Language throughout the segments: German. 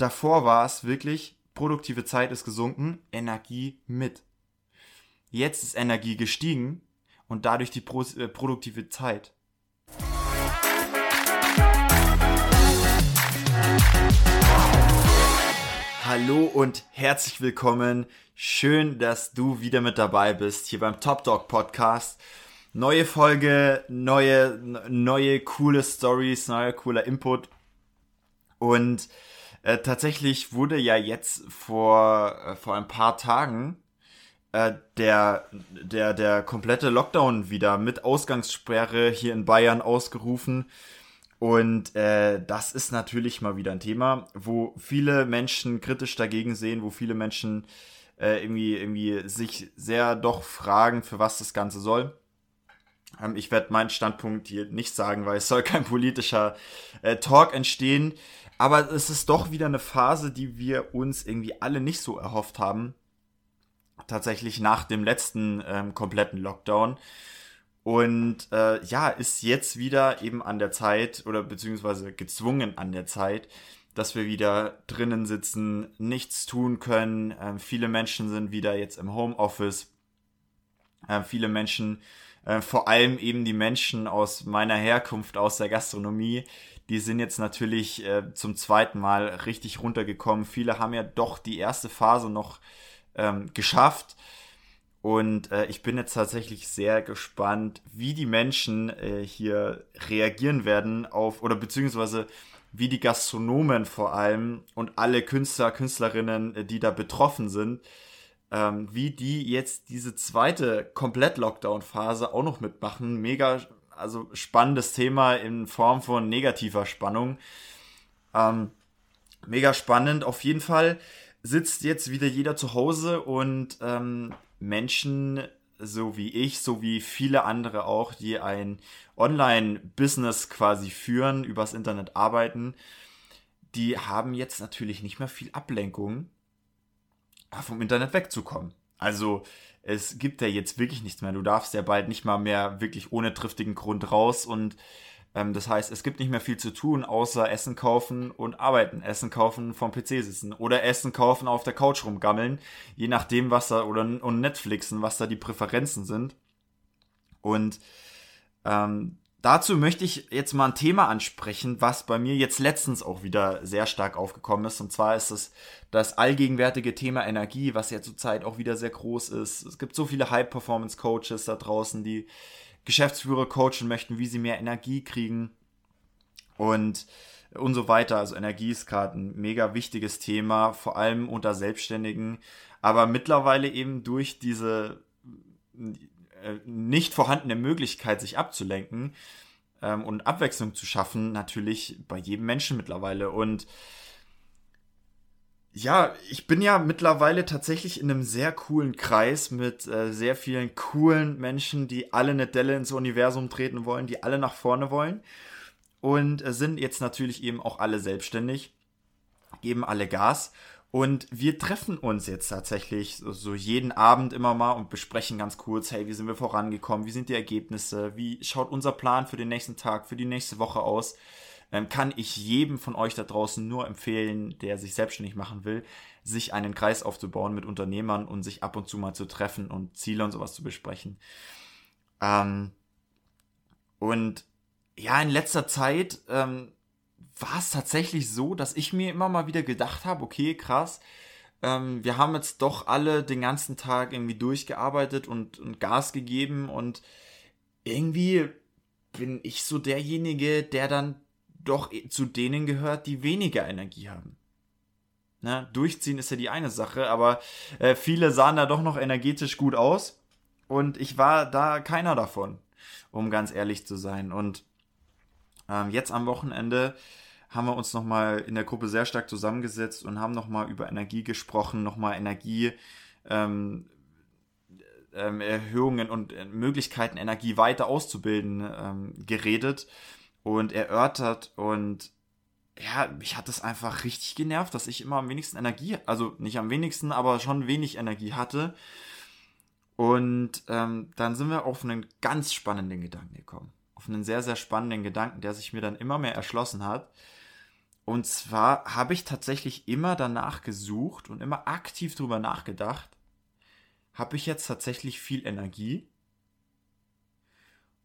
davor war es wirklich, produktive Zeit ist gesunken, Energie mit. Jetzt ist Energie gestiegen und dadurch die Pro äh, produktive Zeit. Hallo und herzlich willkommen. Schön, dass du wieder mit dabei bist hier beim Top Dog Podcast. Neue Folge, neue, neue coole Stories, neuer cooler Input. Und äh, tatsächlich wurde ja jetzt vor, äh, vor ein paar Tagen äh, der, der, der komplette Lockdown wieder mit Ausgangssperre hier in Bayern ausgerufen. Und äh, das ist natürlich mal wieder ein Thema, wo viele Menschen kritisch dagegen sehen, wo viele Menschen äh, irgendwie, irgendwie sich sehr doch fragen, für was das Ganze soll. Ähm, ich werde meinen Standpunkt hier nicht sagen, weil es soll kein politischer äh, Talk entstehen. Aber es ist doch wieder eine Phase, die wir uns irgendwie alle nicht so erhofft haben. Tatsächlich nach dem letzten ähm, kompletten Lockdown. Und äh, ja, ist jetzt wieder eben an der Zeit oder beziehungsweise gezwungen an der Zeit, dass wir wieder drinnen sitzen, nichts tun können. Ähm, viele Menschen sind wieder jetzt im Homeoffice. Äh, viele Menschen, äh, vor allem eben die Menschen aus meiner Herkunft, aus der Gastronomie, die sind jetzt natürlich äh, zum zweiten Mal richtig runtergekommen. Viele haben ja doch die erste Phase noch ähm, geschafft und äh, ich bin jetzt tatsächlich sehr gespannt, wie die Menschen äh, hier reagieren werden auf, oder beziehungsweise wie die Gastronomen vor allem und alle Künstler, Künstlerinnen, äh, die da betroffen sind, ähm, wie die jetzt diese zweite Komplett-Lockdown-Phase auch noch mitmachen. Mega, also spannendes Thema in Form von negativer Spannung. Ähm, mega spannend. Auf jeden Fall sitzt jetzt wieder jeder zu Hause und ähm, Menschen, so wie ich, so wie viele andere auch, die ein Online-Business quasi führen, übers Internet arbeiten, die haben jetzt natürlich nicht mehr viel Ablenkung, vom Internet wegzukommen. Also es gibt ja jetzt wirklich nichts mehr. Du darfst ja bald nicht mal mehr wirklich ohne triftigen Grund raus und ähm, das heißt, es gibt nicht mehr viel zu tun, außer Essen kaufen und arbeiten. Essen kaufen vom PC sitzen oder Essen kaufen auf der Couch rumgammeln, je nachdem, was da oder und Netflixen, was da die Präferenzen sind. Und ähm, dazu möchte ich jetzt mal ein Thema ansprechen, was bei mir jetzt letztens auch wieder sehr stark aufgekommen ist. Und zwar ist es das allgegenwärtige Thema Energie, was ja zurzeit auch wieder sehr groß ist. Es gibt so viele High-Performance-Coaches da draußen, die Geschäftsführer coachen möchten, wie sie mehr Energie kriegen und und so weiter. Also Energie ist gerade ein mega wichtiges Thema, vor allem unter Selbstständigen, aber mittlerweile eben durch diese nicht vorhandene Möglichkeit, sich abzulenken ähm, und Abwechslung zu schaffen, natürlich bei jedem Menschen mittlerweile. Und ja, ich bin ja mittlerweile tatsächlich in einem sehr coolen Kreis mit äh, sehr vielen coolen Menschen, die alle eine Delle ins Universum treten wollen, die alle nach vorne wollen und äh, sind jetzt natürlich eben auch alle selbstständig, geben alle Gas und wir treffen uns jetzt tatsächlich so, jeden Abend immer mal und besprechen ganz kurz, hey, wie sind wir vorangekommen, wie sind die Ergebnisse, wie schaut unser Plan für den nächsten Tag, für die nächste Woche aus ähm, kann ich jedem von euch da draußen nur empfehlen, der sich selbstständig machen will, sich einen Kreis aufzubauen mit Unternehmern und sich ab und zu mal zu treffen und Ziele und sowas zu besprechen. Ähm, und ja, in letzter Zeit ähm, war es tatsächlich so, dass ich mir immer mal wieder gedacht habe, okay, krass, ähm, wir haben jetzt doch alle den ganzen Tag irgendwie durchgearbeitet und, und Gas gegeben und irgendwie bin ich so derjenige, der dann doch zu denen gehört, die weniger Energie haben. Na, durchziehen ist ja die eine Sache, aber äh, viele sahen da doch noch energetisch gut aus und ich war da keiner davon, um ganz ehrlich zu sein. Und ähm, jetzt am Wochenende haben wir uns nochmal in der Gruppe sehr stark zusammengesetzt und haben nochmal über Energie gesprochen, nochmal Energie, ähm, ähm, Erhöhungen und äh, Möglichkeiten, Energie weiter auszubilden, ähm, geredet und erörtert und ja, mich hat es einfach richtig genervt, dass ich immer am wenigsten Energie, also nicht am wenigsten, aber schon wenig Energie hatte. Und ähm, dann sind wir auf einen ganz spannenden Gedanken gekommen. Auf einen sehr, sehr spannenden Gedanken, der sich mir dann immer mehr erschlossen hat. Und zwar habe ich tatsächlich immer danach gesucht und immer aktiv darüber nachgedacht, habe ich jetzt tatsächlich viel Energie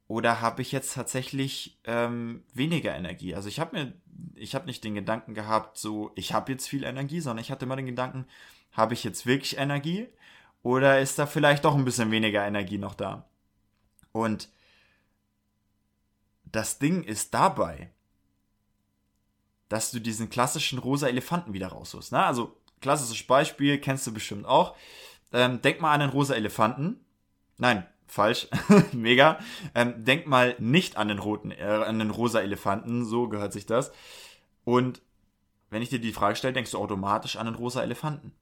oder habe ich jetzt tatsächlich ähm, weniger Energie? Also ich habe mir, ich habe nicht den Gedanken gehabt, so ich habe jetzt viel Energie, sondern ich hatte immer den Gedanken, habe ich jetzt wirklich Energie oder ist da vielleicht doch ein bisschen weniger Energie noch da? Und das Ding ist dabei, dass du diesen klassischen rosa Elefanten wieder rausholst. Ne? Also klassisches Beispiel, kennst du bestimmt auch. Ähm, denk mal an den rosa Elefanten. Nein, falsch, mega. Ähm, denk mal nicht an den roten, äh, an den rosa Elefanten, so gehört sich das. Und wenn ich dir die Frage stelle, denkst du automatisch an den rosa Elefanten.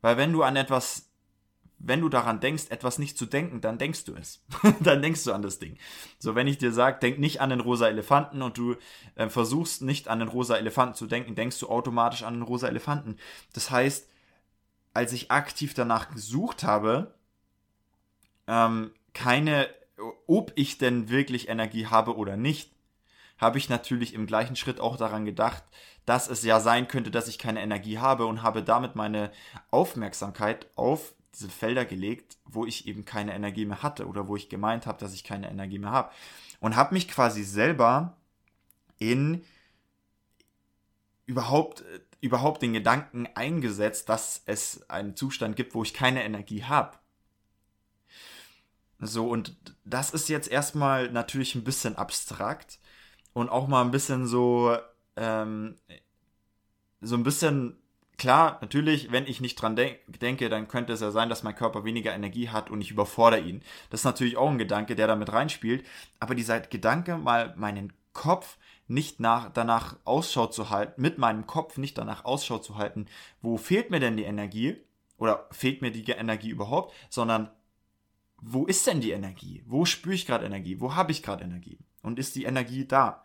Weil wenn du an etwas, wenn du daran denkst, etwas nicht zu denken, dann denkst du es. dann denkst du an das Ding. So, wenn ich dir sage, denk nicht an den rosa Elefanten und du äh, versuchst nicht an den rosa Elefanten zu denken, denkst du automatisch an den rosa Elefanten. Das heißt, als ich aktiv danach gesucht habe, ähm, keine, ob ich denn wirklich Energie habe oder nicht, habe ich natürlich im gleichen Schritt auch daran gedacht, dass es ja sein könnte, dass ich keine Energie habe und habe damit meine Aufmerksamkeit auf diese Felder gelegt, wo ich eben keine Energie mehr hatte oder wo ich gemeint habe, dass ich keine Energie mehr habe. Und habe mich quasi selber in überhaupt, überhaupt den Gedanken eingesetzt, dass es einen Zustand gibt, wo ich keine Energie habe. So, und das ist jetzt erstmal natürlich ein bisschen abstrakt und auch mal ein bisschen so, ähm, so ein bisschen, klar, natürlich, wenn ich nicht dran de denke, dann könnte es ja sein, dass mein Körper weniger Energie hat und ich überfordere ihn. Das ist natürlich auch ein Gedanke, der damit reinspielt, aber dieser Gedanke, mal meinen Kopf nicht nach, danach Ausschau zu halten, mit meinem Kopf nicht danach Ausschau zu halten, wo fehlt mir denn die Energie oder fehlt mir die Energie überhaupt, sondern wo ist denn die Energie? Wo spüre ich gerade Energie? Wo habe ich gerade Energie? Und ist die Energie da?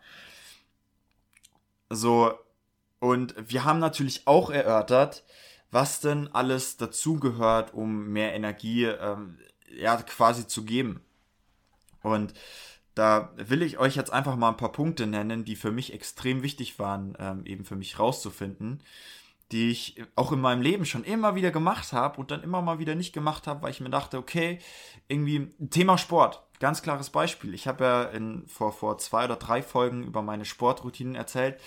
So, und wir haben natürlich auch erörtert, was denn alles dazugehört, um mehr Energie ähm, ja, quasi zu geben. Und da will ich euch jetzt einfach mal ein paar Punkte nennen, die für mich extrem wichtig waren, ähm, eben für mich rauszufinden die ich auch in meinem Leben schon immer wieder gemacht habe und dann immer mal wieder nicht gemacht habe, weil ich mir dachte, okay, irgendwie Thema Sport, ganz klares Beispiel. Ich habe ja in, vor, vor zwei oder drei Folgen über meine Sportroutinen erzählt.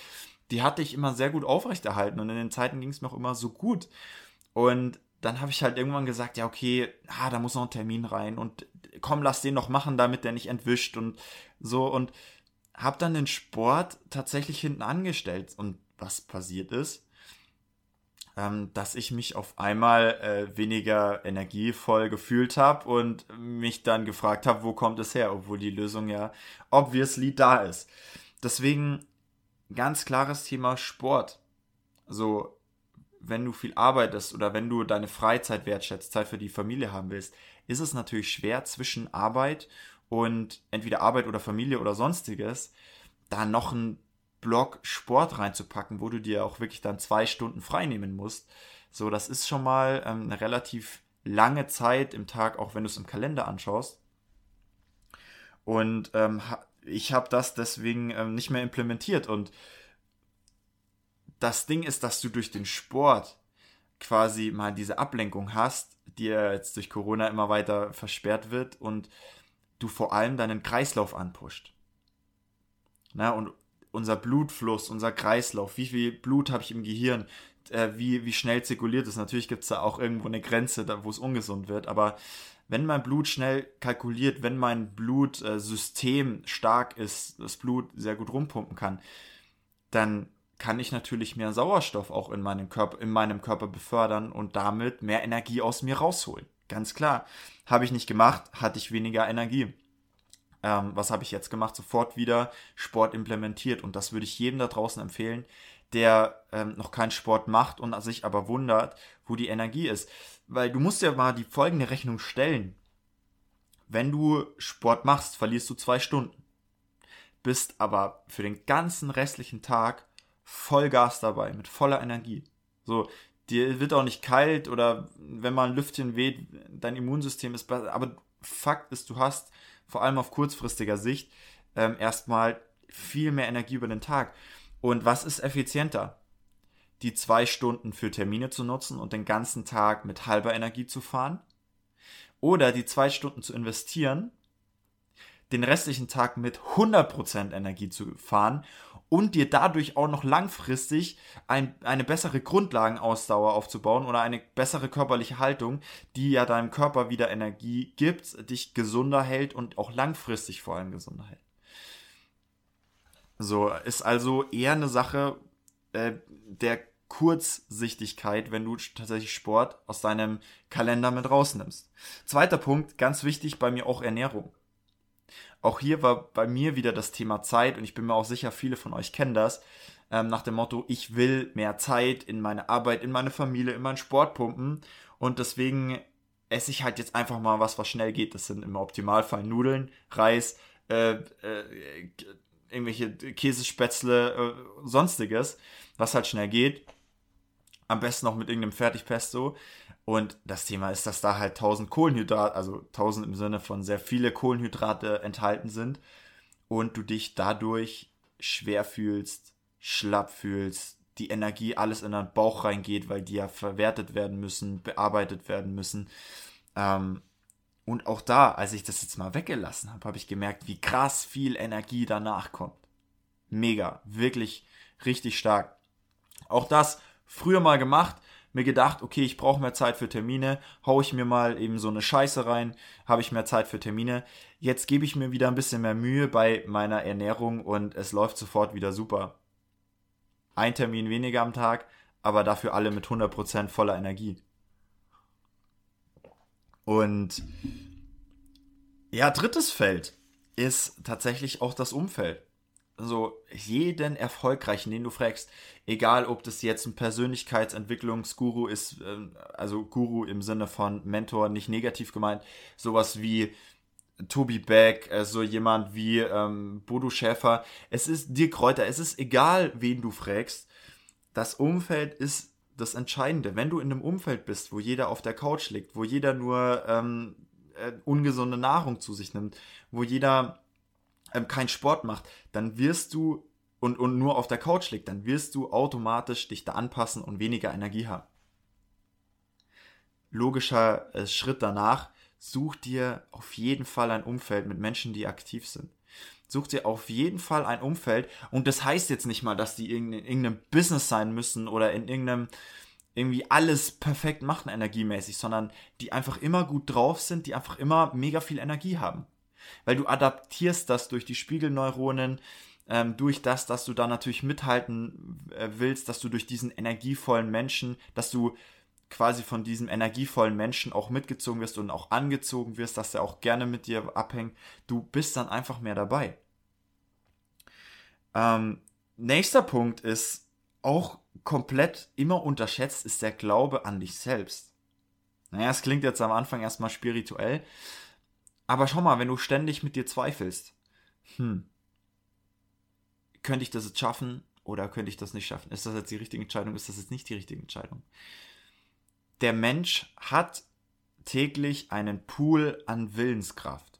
Die hatte ich immer sehr gut aufrechterhalten und in den Zeiten ging es mir auch immer so gut. Und dann habe ich halt irgendwann gesagt, ja, okay, ah, da muss noch ein Termin rein und komm, lass den noch machen, damit der nicht entwischt und so und habe dann den Sport tatsächlich hinten angestellt und was passiert ist, ähm, dass ich mich auf einmal äh, weniger energievoll gefühlt habe und mich dann gefragt habe, wo kommt es her, obwohl die Lösung ja obviously da ist. Deswegen ganz klares Thema Sport. So, wenn du viel arbeitest oder wenn du deine Freizeit wertschätzt, Zeit für die Familie haben willst, ist es natürlich schwer zwischen Arbeit und entweder Arbeit oder Familie oder sonstiges, da noch ein Block Sport reinzupacken, wo du dir auch wirklich dann zwei Stunden frei nehmen musst. So, das ist schon mal ähm, eine relativ lange Zeit im Tag, auch wenn du es im Kalender anschaust. Und ähm, ich habe das deswegen ähm, nicht mehr implementiert. Und das Ding ist, dass du durch den Sport quasi mal diese Ablenkung hast, die ja jetzt durch Corona immer weiter versperrt wird und du vor allem deinen Kreislauf anpusht. Na, und unser Blutfluss, unser Kreislauf, wie viel Blut habe ich im Gehirn, äh, wie, wie schnell zirkuliert es. Natürlich gibt es da auch irgendwo eine Grenze, wo es ungesund wird, aber wenn mein Blut schnell kalkuliert, wenn mein Blutsystem äh, stark ist, das Blut sehr gut rumpumpen kann, dann kann ich natürlich mehr Sauerstoff auch in meinem Körper, in meinem Körper befördern und damit mehr Energie aus mir rausholen. Ganz klar. Habe ich nicht gemacht, hatte ich weniger Energie. Ähm, was habe ich jetzt gemacht? Sofort wieder Sport implementiert. Und das würde ich jedem da draußen empfehlen, der ähm, noch keinen Sport macht und sich aber wundert, wo die Energie ist. Weil du musst ja mal die folgende Rechnung stellen. Wenn du Sport machst, verlierst du zwei Stunden. Bist aber für den ganzen restlichen Tag Vollgas dabei, mit voller Energie. So, dir wird auch nicht kalt oder wenn mal ein Lüftchen weht, dein Immunsystem ist besser. Aber Fakt ist, du hast vor allem auf kurzfristiger Sicht, ähm, erstmal viel mehr Energie über den Tag. Und was ist effizienter? Die zwei Stunden für Termine zu nutzen und den ganzen Tag mit halber Energie zu fahren? Oder die zwei Stunden zu investieren, den restlichen Tag mit 100% Energie zu fahren und dir dadurch auch noch langfristig ein, eine bessere Grundlagenausdauer aufzubauen oder eine bessere körperliche Haltung, die ja deinem Körper wieder Energie gibt, dich gesunder hält und auch langfristig vor allem gesunder hält. So, ist also eher eine Sache äh, der Kurzsichtigkeit, wenn du tatsächlich Sport aus deinem Kalender mit rausnimmst. Zweiter Punkt, ganz wichtig bei mir auch Ernährung. Auch hier war bei mir wieder das Thema Zeit und ich bin mir auch sicher, viele von euch kennen das. Ähm, nach dem Motto, ich will mehr Zeit in meine Arbeit, in meine Familie, in meinen Sport pumpen und deswegen esse ich halt jetzt einfach mal was, was schnell geht. Das sind im Optimalfall Nudeln, Reis, äh, äh, irgendwelche Käsespätzle, äh, sonstiges, was halt schnell geht. Am besten noch mit irgendeinem Fertigpesto. Und das Thema ist, dass da halt 1000 Kohlenhydrate, also 1000 im Sinne von sehr viele Kohlenhydrate enthalten sind und du dich dadurch schwer fühlst, schlapp fühlst, die Energie alles in deinen Bauch reingeht, weil die ja verwertet werden müssen, bearbeitet werden müssen. Ähm, und auch da, als ich das jetzt mal weggelassen habe, habe ich gemerkt, wie krass viel Energie danach kommt. Mega, wirklich richtig stark. Auch das früher mal gemacht, mir gedacht, okay, ich brauche mehr Zeit für Termine, hau ich mir mal eben so eine Scheiße rein, habe ich mehr Zeit für Termine. Jetzt gebe ich mir wieder ein bisschen mehr Mühe bei meiner Ernährung und es läuft sofort wieder super. Ein Termin weniger am Tag, aber dafür alle mit 100% voller Energie. Und ja, drittes Feld ist tatsächlich auch das Umfeld. So jeden Erfolgreichen, den du fragst, egal ob das jetzt ein Persönlichkeitsentwicklungsguru ist, ähm, also Guru im Sinne von Mentor, nicht negativ gemeint, sowas wie Tobi Beck, so also jemand wie ähm, Bodo Schäfer, es ist dir Kräuter, es ist egal, wen du fragst, das Umfeld ist das Entscheidende. Wenn du in einem Umfeld bist, wo jeder auf der Couch liegt, wo jeder nur ähm, äh, ungesunde Nahrung zu sich nimmt, wo jeder ähm, keinen Sport macht, dann wirst du und, und nur auf der Couch liegt, dann wirst du automatisch dich da anpassen und weniger Energie haben. Logischer äh, Schritt danach, such dir auf jeden Fall ein Umfeld mit Menschen, die aktiv sind. Such dir auf jeden Fall ein Umfeld und das heißt jetzt nicht mal, dass die in, in irgendeinem Business sein müssen oder in irgendeinem irgendwie alles perfekt machen energiemäßig, sondern die einfach immer gut drauf sind, die einfach immer mega viel Energie haben weil du adaptierst das durch die Spiegelneuronen, ähm, durch das, dass du da natürlich mithalten äh, willst, dass du durch diesen energievollen Menschen, dass du quasi von diesem energievollen Menschen auch mitgezogen wirst und auch angezogen wirst, dass er auch gerne mit dir abhängt. Du bist dann einfach mehr dabei. Ähm, nächster Punkt ist auch komplett immer unterschätzt, ist der Glaube an dich selbst. Naja, es klingt jetzt am Anfang erstmal spirituell, aber schau mal, wenn du ständig mit dir zweifelst, hm, könnte ich das jetzt schaffen oder könnte ich das nicht schaffen? Ist das jetzt die richtige Entscheidung? Ist das jetzt nicht die richtige Entscheidung? Der Mensch hat täglich einen Pool an Willenskraft.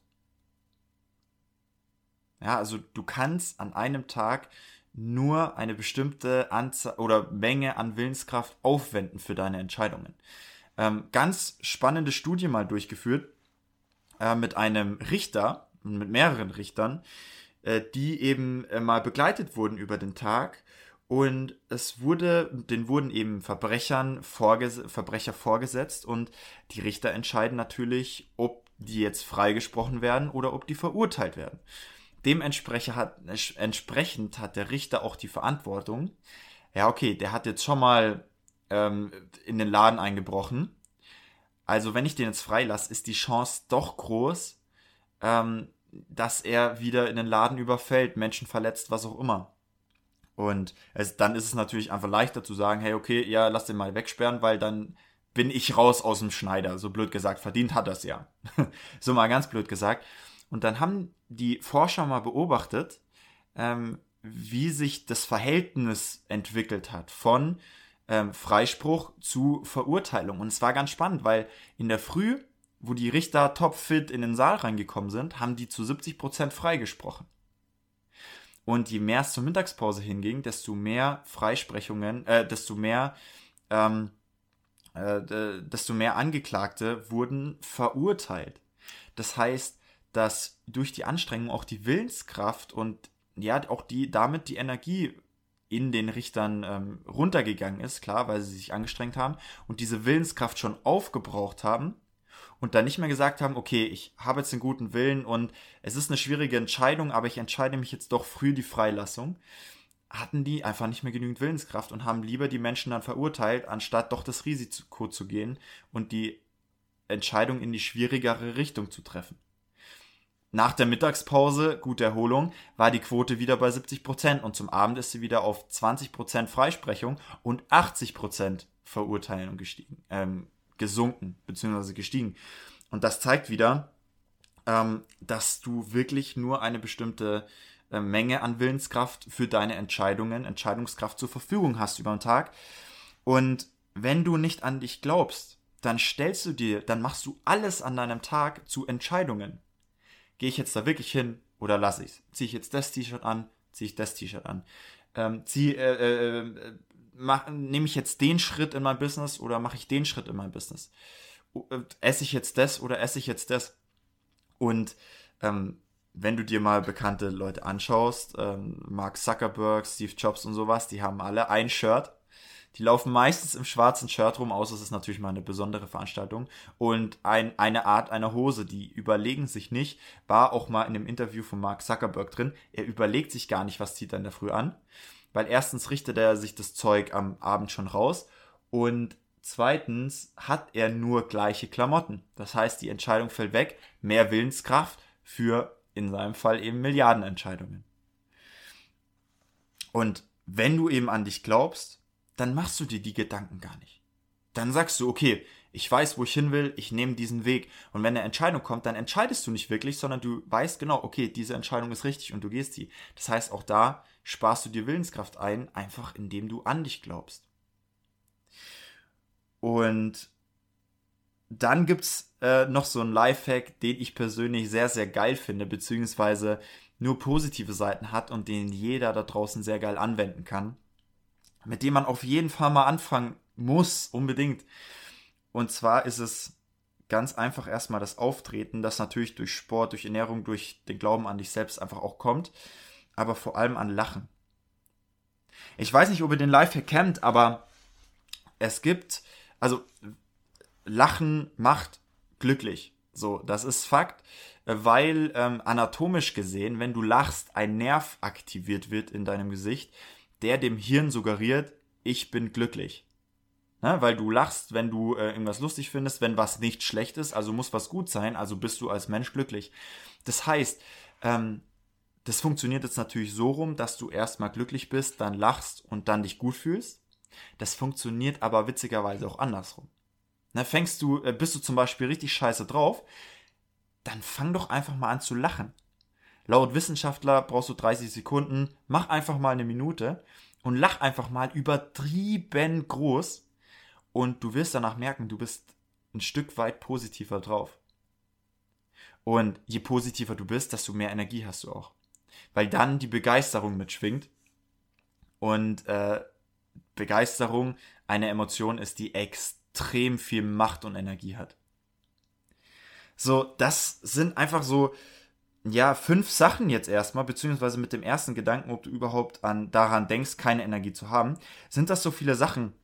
Ja, also du kannst an einem Tag nur eine bestimmte Anzahl oder Menge an Willenskraft aufwenden für deine Entscheidungen. Ähm, ganz spannende Studie mal durchgeführt äh, mit einem Richter, mit mehreren Richtern, äh, die eben äh, mal begleitet wurden über den Tag. Und es wurde, den wurden eben Verbrechern vorges Verbrecher vorgesetzt und die Richter entscheiden natürlich, ob die jetzt freigesprochen werden oder ob die verurteilt werden. Dementsprechend hat, entsprechend hat der Richter auch die Verantwortung. Ja, okay, der hat jetzt schon mal ähm, in den Laden eingebrochen also wenn ich den jetzt freilasse, ist die Chance doch groß, ähm, dass er wieder in den Laden überfällt, Menschen verletzt, was auch immer. Und es, dann ist es natürlich einfach leichter zu sagen, hey, okay, ja, lass den mal wegsperren, weil dann bin ich raus aus dem Schneider. So blöd gesagt, verdient hat das ja. so mal ganz blöd gesagt. Und dann haben die Forscher mal beobachtet, ähm, wie sich das Verhältnis entwickelt hat von ähm, Freispruch zu Verurteilung. Und es war ganz spannend, weil in der Früh, wo die Richter topfit in den Saal reingekommen sind, haben die zu 70% freigesprochen. Und je mehr es zur Mittagspause hinging, desto mehr Freisprechungen, äh, desto mehr, ähm, äh, desto mehr Angeklagte wurden verurteilt. Das heißt, dass durch die Anstrengung auch die Willenskraft und ja, auch die, damit die Energie in den Richtern ähm, runtergegangen ist, klar, weil sie sich angestrengt haben und diese Willenskraft schon aufgebraucht haben und dann nicht mehr gesagt haben, okay, ich habe jetzt einen guten Willen und es ist eine schwierige Entscheidung, aber ich entscheide mich jetzt doch früh die Freilassung, hatten die einfach nicht mehr genügend Willenskraft und haben lieber die Menschen dann verurteilt, anstatt doch das Risiko zu gehen und die Entscheidung in die schwierigere Richtung zu treffen. Nach der Mittagspause, gute Erholung, war die Quote wieder bei 70 Prozent und zum Abend ist sie wieder auf 20 Prozent Freisprechung und 80 Prozent Verurteilung gestiegen, ähm, gesunken bzw. gestiegen. Und das zeigt wieder, ähm, dass du wirklich nur eine bestimmte äh, Menge an Willenskraft für deine Entscheidungen, Entscheidungskraft zur Verfügung hast über den Tag. Und wenn du nicht an dich glaubst, dann stellst du dir, dann machst du alles an deinem Tag zu Entscheidungen gehe ich jetzt da wirklich hin oder lasse ich es? Ziehe ich jetzt das T-Shirt an, ziehe ich das T-Shirt an? Ähm, zieh, äh, äh, äh, mach, nehme ich jetzt den Schritt in mein Business oder mache ich den Schritt in mein Business? Äh, esse ich jetzt das oder esse ich jetzt das? Und ähm, wenn du dir mal bekannte Leute anschaust, ähm, Mark Zuckerberg, Steve Jobs und sowas, die haben alle ein Shirt die laufen meistens im schwarzen Shirt rum, außer es ist natürlich mal eine besondere Veranstaltung. Und ein, eine Art einer Hose, die überlegen sich nicht, war auch mal in dem Interview von Mark Zuckerberg drin. Er überlegt sich gar nicht, was zieht er in der Früh an. Weil erstens richtet er sich das Zeug am Abend schon raus. Und zweitens hat er nur gleiche Klamotten. Das heißt, die Entscheidung fällt weg. Mehr Willenskraft für in seinem Fall eben Milliardenentscheidungen. Und wenn du eben an dich glaubst, dann machst du dir die Gedanken gar nicht. Dann sagst du, okay, ich weiß, wo ich hin will, ich nehme diesen Weg. Und wenn eine Entscheidung kommt, dann entscheidest du nicht wirklich, sondern du weißt genau, okay, diese Entscheidung ist richtig und du gehst die. Das heißt, auch da sparst du dir Willenskraft ein, einfach indem du an dich glaubst. Und dann gibt's äh, noch so einen Lifehack, den ich persönlich sehr, sehr geil finde, beziehungsweise nur positive Seiten hat und den jeder da draußen sehr geil anwenden kann mit dem man auf jeden Fall mal anfangen muss, unbedingt. Und zwar ist es ganz einfach erstmal das Auftreten, das natürlich durch Sport, durch Ernährung, durch den Glauben an dich selbst einfach auch kommt, aber vor allem an Lachen. Ich weiß nicht, ob ihr den Lifehack kennt, aber es gibt, also Lachen macht glücklich. So, das ist Fakt, weil ähm, anatomisch gesehen, wenn du lachst, ein Nerv aktiviert wird in deinem Gesicht, der dem Hirn suggeriert, ich bin glücklich. Ne? Weil du lachst, wenn du äh, irgendwas lustig findest, wenn was nicht schlecht ist, also muss was gut sein, also bist du als Mensch glücklich. Das heißt, ähm, das funktioniert jetzt natürlich so rum, dass du erstmal glücklich bist, dann lachst und dann dich gut fühlst. Das funktioniert aber witzigerweise auch andersrum. Ne, fängst du, äh, bist du zum Beispiel richtig scheiße drauf, dann fang doch einfach mal an zu lachen. Laut Wissenschaftler brauchst du 30 Sekunden, mach einfach mal eine Minute und lach einfach mal übertrieben groß und du wirst danach merken, du bist ein Stück weit positiver drauf. Und je positiver du bist, desto mehr Energie hast du auch. Weil dann die Begeisterung mitschwingt. Und äh, Begeisterung eine Emotion ist, die extrem viel Macht und Energie hat. So, das sind einfach so ja, fünf Sachen jetzt erstmal, beziehungsweise mit dem ersten Gedanken, ob du überhaupt an, daran denkst, keine Energie zu haben, sind das so viele Sachen,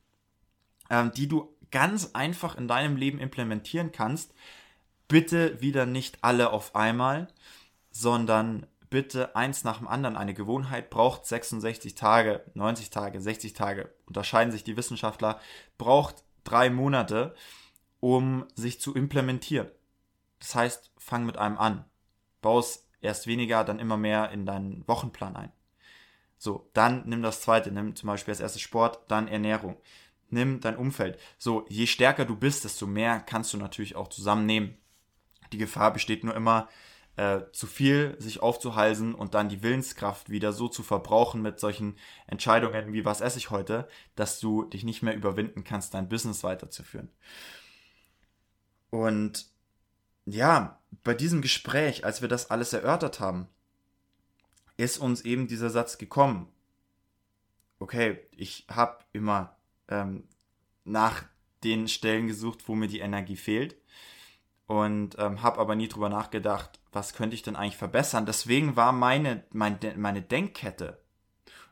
ähm, die du ganz einfach in deinem Leben implementieren kannst. Bitte wieder nicht alle auf einmal, sondern bitte eins nach dem anderen. Eine Gewohnheit braucht 66 Tage, 90 Tage, 60 Tage, unterscheiden sich die Wissenschaftler, braucht drei Monate, um sich zu implementieren. Das heißt, fang mit einem an baust erst weniger, dann immer mehr in deinen Wochenplan ein. So, dann nimm das zweite, nimm zum Beispiel als erstes Sport, dann Ernährung. Nimm dein Umfeld. So, je stärker du bist, desto mehr kannst du natürlich auch zusammennehmen. Die Gefahr besteht nur immer, äh, zu viel sich aufzuhalsen und dann die Willenskraft wieder so zu verbrauchen mit solchen Entscheidungen wie was esse ich heute, dass du dich nicht mehr überwinden kannst, dein Business weiterzuführen. Und ja, bei diesem Gespräch, als wir das alles erörtert haben, ist uns eben dieser Satz gekommen. Okay, ich habe immer ähm, nach den Stellen gesucht, wo mir die Energie fehlt und ähm, habe aber nie drüber nachgedacht, was könnte ich denn eigentlich verbessern. Deswegen war meine, mein, meine Denkkette.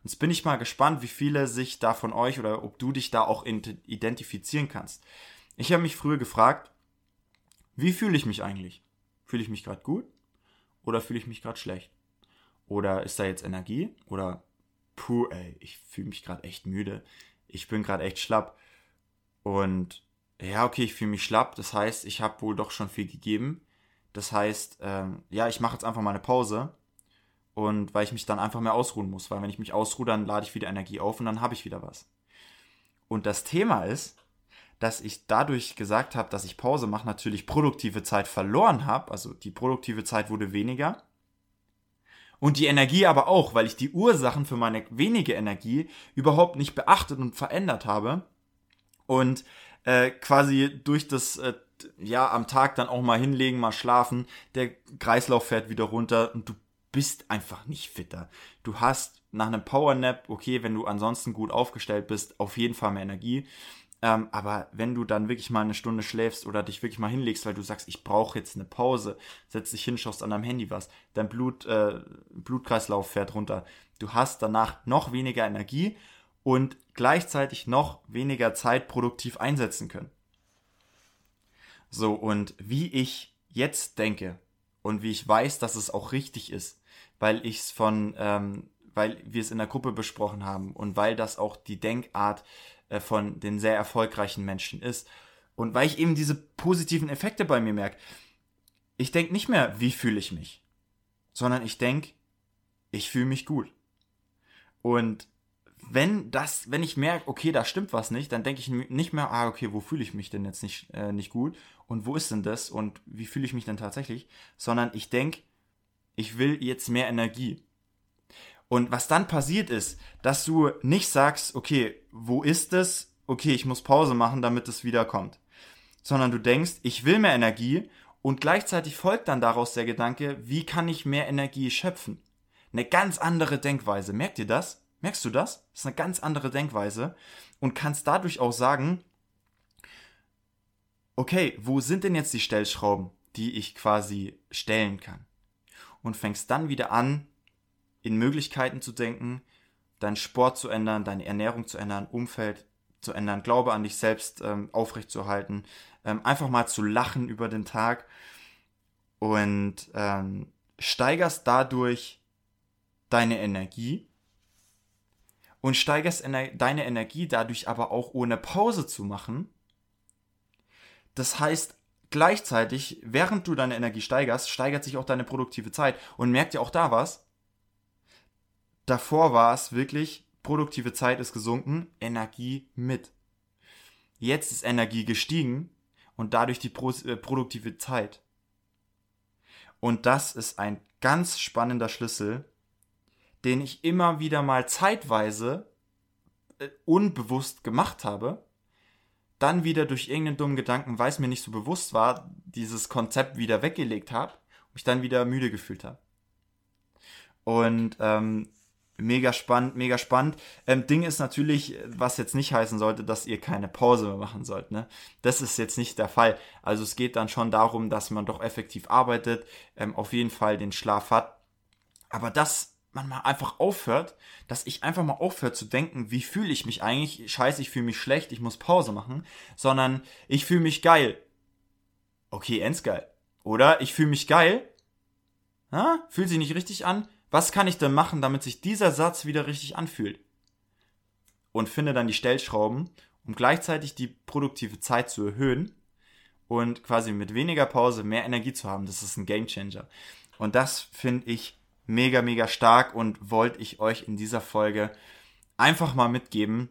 Jetzt bin ich mal gespannt, wie viele sich da von euch oder ob du dich da auch identifizieren kannst. Ich habe mich früher gefragt, wie fühle ich mich eigentlich? Fühle ich mich gerade gut oder fühle ich mich gerade schlecht? Oder ist da jetzt Energie? Oder puh, ey, ich fühle mich gerade echt müde. Ich bin gerade echt schlapp. Und ja, okay, ich fühle mich schlapp. Das heißt, ich habe wohl doch schon viel gegeben. Das heißt, ähm, ja, ich mache jetzt einfach mal eine Pause. Und weil ich mich dann einfach mehr ausruhen muss. Weil wenn ich mich ausruhe, dann lade ich wieder Energie auf und dann habe ich wieder was. Und das Thema ist, dass ich dadurch gesagt habe, dass ich Pause mache, natürlich produktive Zeit verloren habe. Also die produktive Zeit wurde weniger. Und die Energie aber auch, weil ich die Ursachen für meine wenige Energie überhaupt nicht beachtet und verändert habe. Und äh, quasi durch das äh, ja am Tag dann auch mal hinlegen, mal schlafen, der Kreislauf fährt wieder runter und du bist einfach nicht fitter. Du hast nach einem Powernap, okay, wenn du ansonsten gut aufgestellt bist, auf jeden Fall mehr Energie. Ähm, aber wenn du dann wirklich mal eine Stunde schläfst oder dich wirklich mal hinlegst, weil du sagst, ich brauche jetzt eine Pause, setzt dich hin, schaust an deinem Handy was, dein Blut, äh, Blutkreislauf fährt runter. Du hast danach noch weniger Energie und gleichzeitig noch weniger Zeit produktiv einsetzen können. So, und wie ich jetzt denke und wie ich weiß, dass es auch richtig ist, weil ich es von, ähm, weil wir es in der Gruppe besprochen haben und weil das auch die Denkart äh, von den sehr erfolgreichen Menschen ist und weil ich eben diese positiven Effekte bei mir merke. Ich denke nicht mehr, wie fühle ich mich, sondern ich denke, ich fühle mich gut. Und wenn das, wenn ich merke, okay, da stimmt was nicht, dann denke ich nicht mehr, ah, okay, wo fühle ich mich denn jetzt nicht, äh, nicht gut und wo ist denn das und wie fühle ich mich denn tatsächlich, sondern ich denke, ich will jetzt mehr Energie. Und was dann passiert ist, dass du nicht sagst, okay, wo ist es? Okay, ich muss Pause machen, damit es wiederkommt. Sondern du denkst, ich will mehr Energie und gleichzeitig folgt dann daraus der Gedanke, wie kann ich mehr Energie schöpfen? Eine ganz andere Denkweise. Merkt ihr das? Merkst du das? Das ist eine ganz andere Denkweise und kannst dadurch auch sagen, okay, wo sind denn jetzt die Stellschrauben, die ich quasi stellen kann? Und fängst dann wieder an, in Möglichkeiten zu denken, deinen Sport zu ändern, deine Ernährung zu ändern, Umfeld zu ändern, Glaube an dich selbst ähm, aufrechtzuerhalten, ähm, einfach mal zu lachen über den Tag und ähm, steigerst dadurch deine Energie und steigerst ener deine Energie dadurch aber auch ohne Pause zu machen. Das heißt, gleichzeitig, während du deine Energie steigerst, steigert sich auch deine produktive Zeit. Und merkt ihr auch da was? Davor war es wirklich, produktive Zeit ist gesunken, Energie mit. Jetzt ist Energie gestiegen und dadurch die Pro äh, produktive Zeit. Und das ist ein ganz spannender Schlüssel, den ich immer wieder mal zeitweise äh, unbewusst gemacht habe, dann wieder durch irgendeinen dummen Gedanken, weil es mir nicht so bewusst war, dieses Konzept wieder weggelegt habe, mich dann wieder müde gefühlt habe. Und ähm, mega spannend, mega spannend. Ähm, Ding ist natürlich, was jetzt nicht heißen sollte, dass ihr keine Pause mehr machen sollt. Ne? Das ist jetzt nicht der Fall. Also es geht dann schon darum, dass man doch effektiv arbeitet, ähm, auf jeden Fall den Schlaf hat. Aber das man mal einfach aufhört, dass ich einfach mal aufhört zu denken, wie fühle ich mich eigentlich? Scheiße, ich fühle mich schlecht, ich muss Pause machen, sondern ich fühle mich geil. Okay, ends geil. Oder ich fühle mich geil. Ha? Fühlt sich nicht richtig an? Was kann ich denn machen, damit sich dieser Satz wieder richtig anfühlt? Und finde dann die Stellschrauben, um gleichzeitig die produktive Zeit zu erhöhen und quasi mit weniger Pause mehr Energie zu haben. Das ist ein Gamechanger. Und das finde ich mega, mega stark und wollte ich euch in dieser Folge einfach mal mitgeben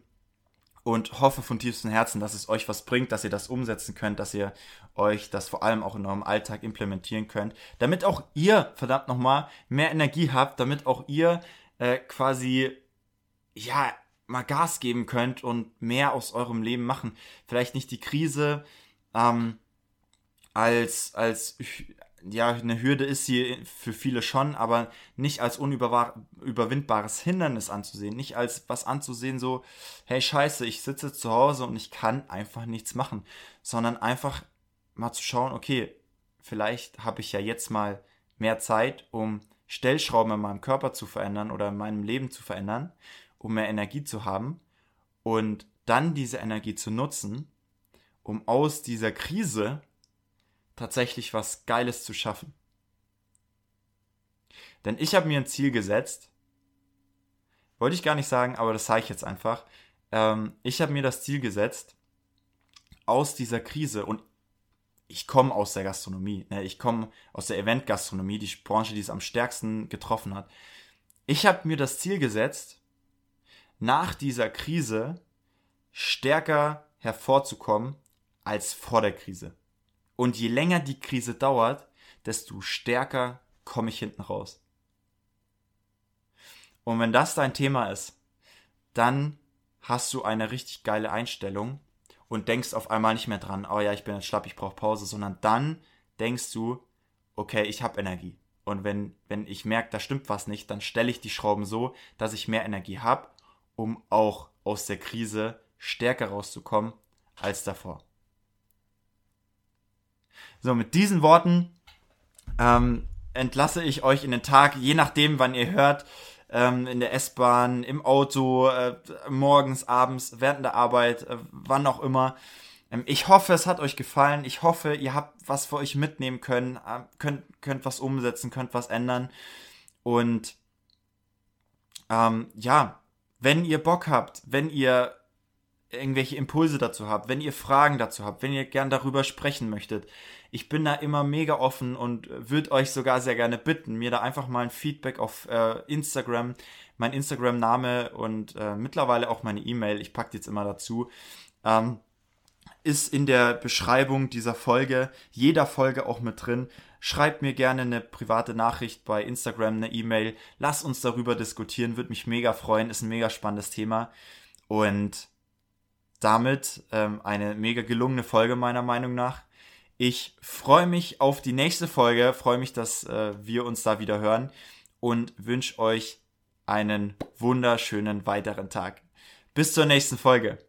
und hoffe von tiefstem Herzen, dass es euch was bringt, dass ihr das umsetzen könnt, dass ihr euch das vor allem auch in eurem Alltag implementieren könnt, damit auch ihr, verdammt nochmal, mehr Energie habt, damit auch ihr äh, quasi, ja, mal Gas geben könnt und mehr aus eurem Leben machen. Vielleicht nicht die Krise ähm, als, als ja, eine Hürde ist sie für viele schon, aber nicht als unüberwindbares Hindernis anzusehen, nicht als was anzusehen, so, hey scheiße, ich sitze zu Hause und ich kann einfach nichts machen, sondern einfach mal zu schauen, okay, vielleicht habe ich ja jetzt mal mehr Zeit, um Stellschrauben in meinem Körper zu verändern oder in meinem Leben zu verändern, um mehr Energie zu haben und dann diese Energie zu nutzen, um aus dieser Krise tatsächlich was Geiles zu schaffen. Denn ich habe mir ein Ziel gesetzt, wollte ich gar nicht sagen, aber das sage ich jetzt einfach. Ähm, ich habe mir das Ziel gesetzt, aus dieser Krise, und ich komme aus der Gastronomie, ne? ich komme aus der Eventgastronomie, die Branche, die es am stärksten getroffen hat. Ich habe mir das Ziel gesetzt, nach dieser Krise stärker hervorzukommen als vor der Krise. Und je länger die Krise dauert, desto stärker komme ich hinten raus. Und wenn das dein Thema ist, dann hast du eine richtig geile Einstellung und denkst auf einmal nicht mehr dran, oh ja, ich bin jetzt schlapp, ich brauche Pause, sondern dann denkst du, okay, ich habe Energie. Und wenn, wenn ich merke, da stimmt was nicht, dann stelle ich die Schrauben so, dass ich mehr Energie habe, um auch aus der Krise stärker rauszukommen als davor. So, mit diesen Worten ähm, entlasse ich euch in den Tag, je nachdem, wann ihr hört, ähm, in der S-Bahn, im Auto, äh, morgens, abends, während der Arbeit, äh, wann auch immer. Ähm, ich hoffe, es hat euch gefallen. Ich hoffe, ihr habt was für euch mitnehmen können, äh, könnt, könnt was umsetzen, könnt was ändern. Und ähm, ja, wenn ihr Bock habt, wenn ihr irgendwelche Impulse dazu habt, wenn ihr Fragen dazu habt, wenn ihr gern darüber sprechen möchtet, ich bin da immer mega offen und würde euch sogar sehr gerne bitten, mir da einfach mal ein Feedback auf äh, Instagram, mein Instagram-Name und äh, mittlerweile auch meine E-Mail, ich packe jetzt immer dazu, ähm, ist in der Beschreibung dieser Folge, jeder Folge auch mit drin. Schreibt mir gerne eine private Nachricht bei Instagram, eine E-Mail. Lasst uns darüber diskutieren, würde mich mega freuen, ist ein mega spannendes Thema. Und damit ähm, eine mega gelungene Folge meiner Meinung nach. Ich freue mich auf die nächste Folge, freue mich, dass äh, wir uns da wieder hören und wünsche euch einen wunderschönen weiteren Tag. Bis zur nächsten Folge.